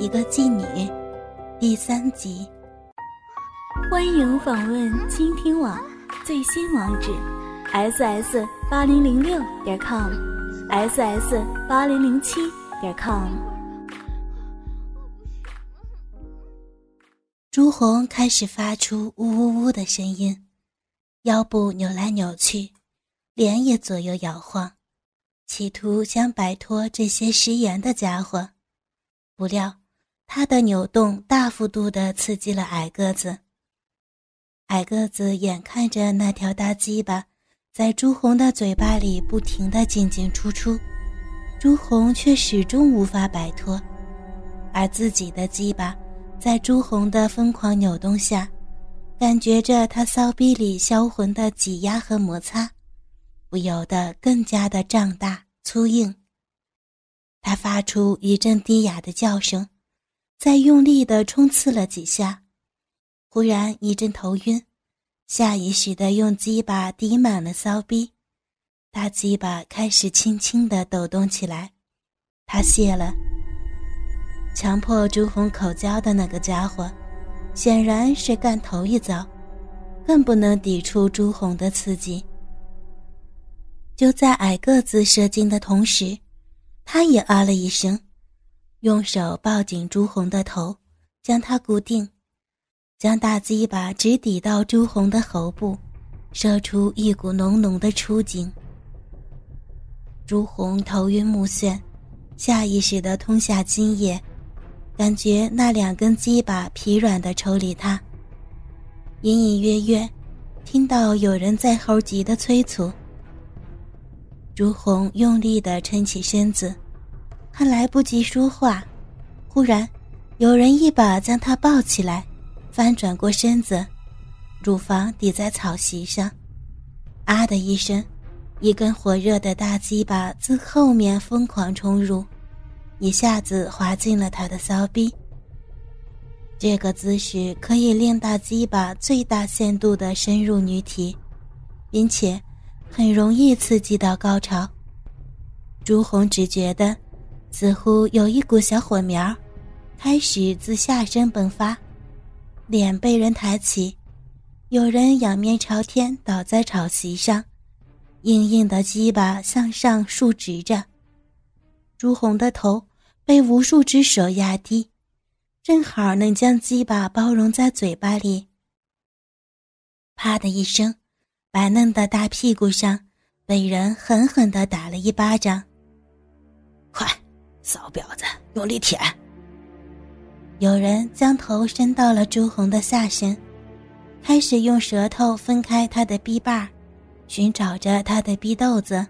一个妓女，第三集。欢迎访问倾听网最新网址：ss 八零零六点 com，ss 八零零七点 com。朱红开始发出呜呜呜的声音，腰部扭来扭去，脸也左右摇晃，企图想摆脱这些食言的家伙。不料，他的扭动大幅度地刺激了矮个子。矮个子眼看着那条大鸡巴在朱红的嘴巴里不停地进进出出，朱红却始终无法摆脱，而自己的鸡巴在朱红的疯狂扭动下，感觉着他骚逼里销魂的挤压和摩擦，不由得更加的胀大粗硬。他发出一阵低哑的叫声，再用力的冲刺了几下。忽然一阵头晕，下意识的用鸡巴抵满了骚逼，大鸡巴开始轻轻的抖动起来。他泄了，强迫朱红口交的那个家伙，显然是干头一遭，更不能抵触朱红的刺激。就在矮个子射精的同时，他也啊了一声，用手抱紧朱红的头，将他固定。将大鸡巴直抵到朱红的喉部，射出一股浓浓的出精。朱红头晕目眩，下意识地吞下精液，感觉那两根鸡巴疲软地抽离他。隐隐约约，听到有人在猴急的催促。朱红用力地撑起身子，他来不及说话，忽然，有人一把将他抱起来。翻转过身子，乳房抵在草席上，啊的一声，一根火热的大鸡巴自后面疯狂冲入，一下子滑进了他的骚逼。这个姿势可以令大鸡巴最大限度地深入女体，并且很容易刺激到高潮。朱红只觉得，似乎有一股小火苗，开始自下身迸发。脸被人抬起，有人仰面朝天倒在草席上，硬硬的鸡巴向上竖直着。朱红的头被无数只手压低，正好能将鸡巴包容在嘴巴里。啪的一声，白嫩的大屁股上被人狠狠地打了一巴掌。骚婊子，用力舔！有人将头伸到了朱红的下身，开始用舌头分开他的逼瓣，寻找着他的逼豆子。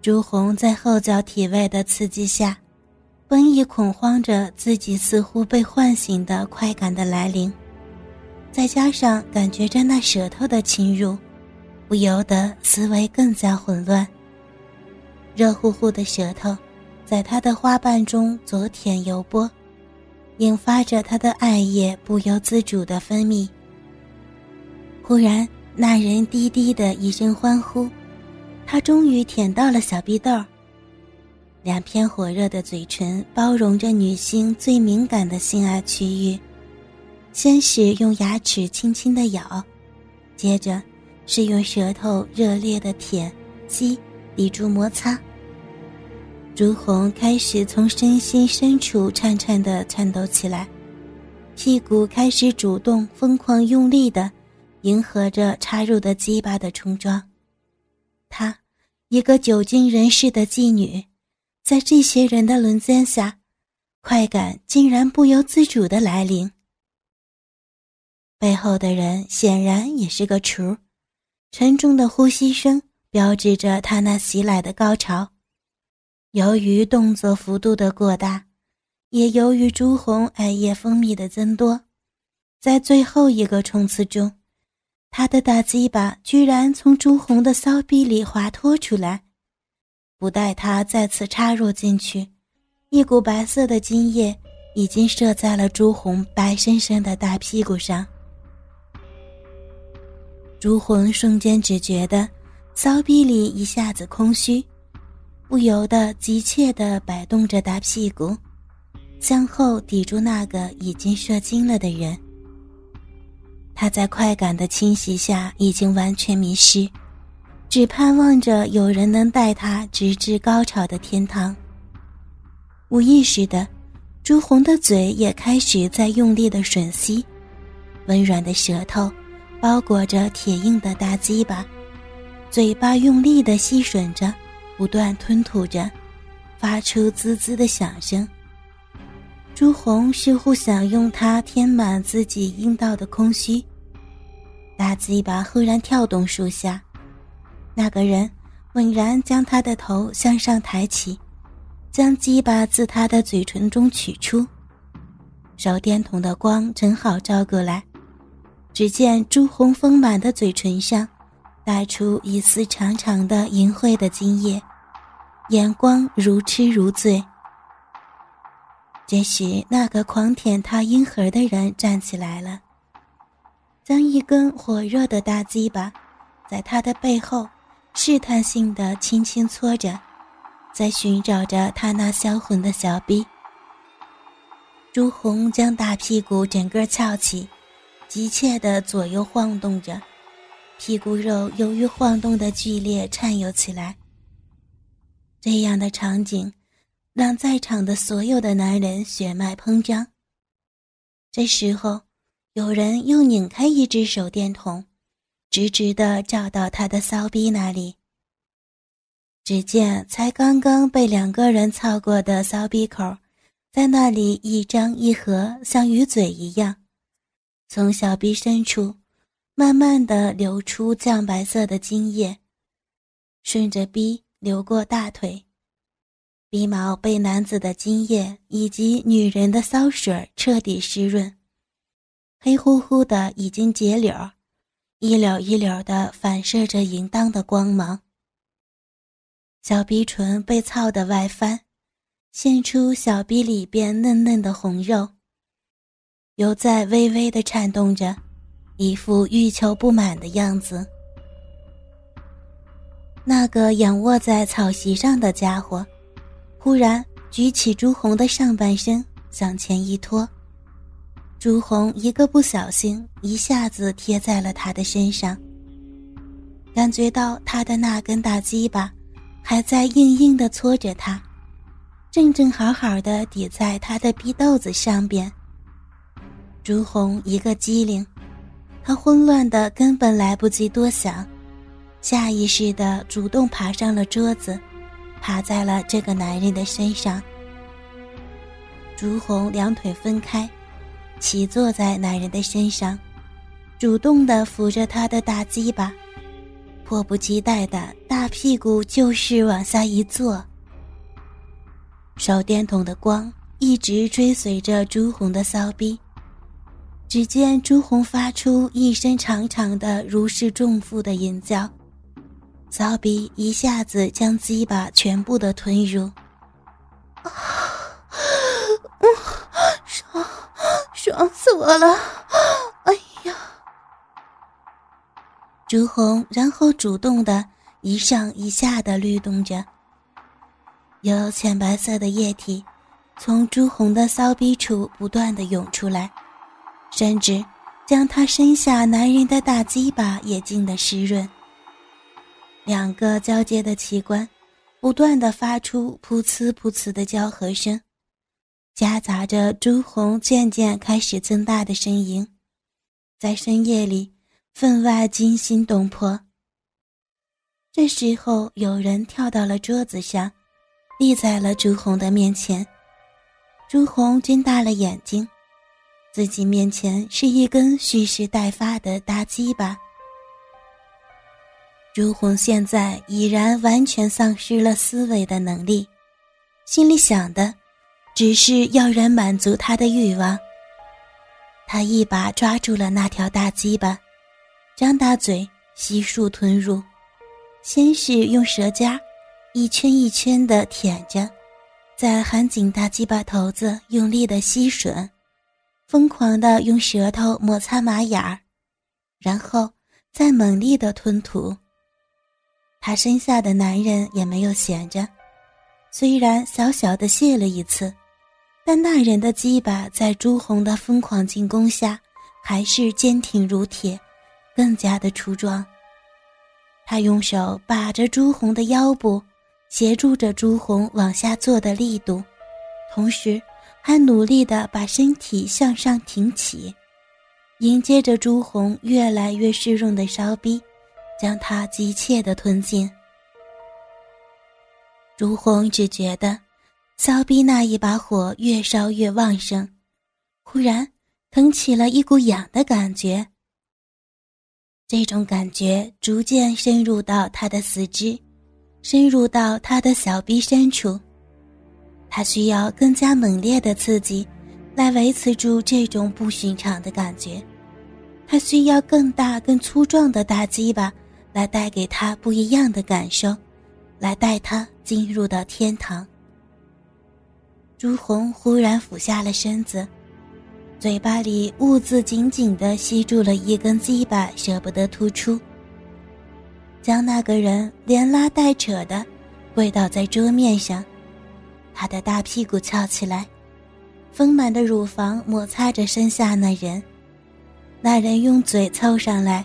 朱红在后脚体位的刺激下，本已恐慌着自己似乎被唤醒的快感的来临，再加上感觉着那舌头的侵入，不由得思维更加混乱。热乎乎的舌头，在他的花瓣中左舔右拨。引发着他的艾叶不由自主的分泌。忽然，那人低低的一声欢呼，他终于舔到了小逼豆。两片火热的嘴唇包容着女性最敏感的性爱区域，先是用牙齿轻轻的咬，接着是用舌头热烈的舔、吸、抵住摩擦。朱红开始从身心深处颤颤地颤抖起来，屁股开始主动、疯狂用力地迎合着插入的鸡巴的冲撞。她，一个久经人世的妓女，在这些人的轮奸下，快感竟然不由自主地来临。背后的人显然也是个雏，沉重的呼吸声标志着他那袭来的高潮。由于动作幅度的过大，也由于朱红艾叶分泌的增多，在最后一个冲刺中，他的大鸡巴居然从朱红的骚逼里滑脱出来，不待他再次插入进去，一股白色的精液已经射在了朱红白生生的大屁股上。朱红瞬间只觉得骚逼里一下子空虚。不由得急切地摆动着大屁股，向后抵住那个已经射精了的人。他在快感的侵袭下已经完全迷失，只盼望着有人能带他直至高潮的天堂。无意识的，朱红的嘴也开始在用力的吮吸，温软的舌头包裹着铁硬的大鸡巴，嘴巴用力的吸吮着，不断吞吐着。发出滋滋的响声。朱红似乎想用它填满自己阴道的空虚。大鸡巴忽然跳动数下，那个人猛然将他的头向上抬起，将鸡巴自他的嘴唇中取出。手电筒的光正好照过来，只见朱红丰满的嘴唇上带出一丝长长的银灰的精液。眼光如痴如醉。这时，那个狂舔他阴核的人站起来了，将一根火热的大鸡巴在他的背后试探性的轻轻搓着，在寻找着他那销魂的小臂。朱红将大屁股整个翘起，急切的左右晃动着，屁股肉由于晃动的剧烈颤悠起来。这样的场景，让在场的所有的男人血脉膨胀。这时候，有人又拧开一只手电筒，直直的照到他的骚逼那里。只见才刚刚被两个人操过的骚逼口，在那里一张一合，像鱼嘴一样，从小逼深处慢慢的流出酱白色的精液，顺着逼。流过大腿，鼻毛被男子的精液以及女人的骚水彻底湿润，黑乎乎的已经结柳，一绺一绺的反射着淫荡的光芒。小鼻唇被操得外翻，现出小鼻里边嫩嫩的红肉，犹在微微的颤动着，一副欲求不满的样子。那个仰卧在草席上的家伙，忽然举起朱红的上半身向前一拖，朱红一个不小心，一下子贴在了他的身上。感觉到他的那根大鸡巴还在硬硬的搓着他，正正好好的抵在他的逼豆子上边。朱红一个机灵，他混乱的根本来不及多想。下意识的主动爬上了桌子，趴在了这个男人的身上。朱红两腿分开，骑坐在男人的身上，主动的扶着他的大鸡巴，迫不及待的大屁股就是往下一坐。手电筒的光一直追随着朱红的骚逼，只见朱红发出一声长长的如释重负的吟叫。骚逼一下子将鸡巴全部的吞入，啊，嗯，爽，爽死我了！哎呀，朱红然后主动的一上一下的律动着，有浅白色的液体从朱红的骚逼处不断的涌出来，甚至将他身下男人的大鸡巴也浸得湿润。两个交接的器官，不断的发出噗呲噗呲的交合声，夹杂着朱红渐渐开始增大的声音，在深夜里分外惊心动魄。这时候，有人跳到了桌子上，立在了朱红的面前。朱红睁大了眼睛，自己面前是一根蓄势待发的大鸡巴。朱红现在已然完全丧失了思维的能力，心里想的只是要人满足他的欲望。他一把抓住了那条大鸡巴，张大嘴悉数吞入，先是用舌尖一圈一圈的舔着，再含紧大鸡巴头子用力的吸吮，疯狂的用舌头摩擦马眼儿，然后再猛力的吞吐。他身下的男人也没有闲着，虽然小小的泄了一次，但那人的鸡巴在朱红的疯狂进攻下，还是坚挺如铁，更加的粗壮。他用手把着朱红的腰部，协助着朱红往下坐的力度，同时还努力地把身体向上挺起，迎接着朱红越来越湿润的烧逼，将他急切地吞进。朱红只觉得。骚逼那一把火越烧越旺盛，忽然腾起了一股痒的感觉。这种感觉逐渐深入到他的四肢，深入到他的小臂深处。他需要更加猛烈的刺激，来维持住这种不寻常的感觉。他需要更大、更粗壮的大鸡巴，来带给他不一样的感受，来带他进入到天堂。朱红忽然俯下了身子，嘴巴里兀自紧紧地吸住了一根鸡巴，舍不得吐出。将那个人连拉带扯的跪倒在桌面上，他的大屁股翘起来，丰满的乳房摩擦着身下那人。那人用嘴凑上来，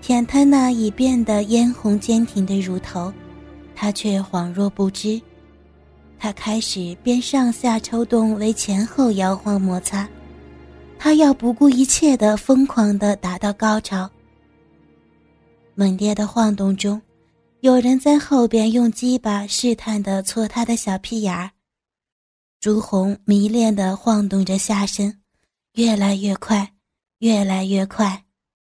舔他那已变得嫣红坚挺的乳头，他却恍若不知。他开始边上下抽动为前后摇晃摩擦，他要不顾一切的疯狂的达到高潮。猛烈的晃动中，有人在后边用鸡巴试探的搓他的小屁眼儿。朱红迷恋的晃动着下身，越来越快，越来越快。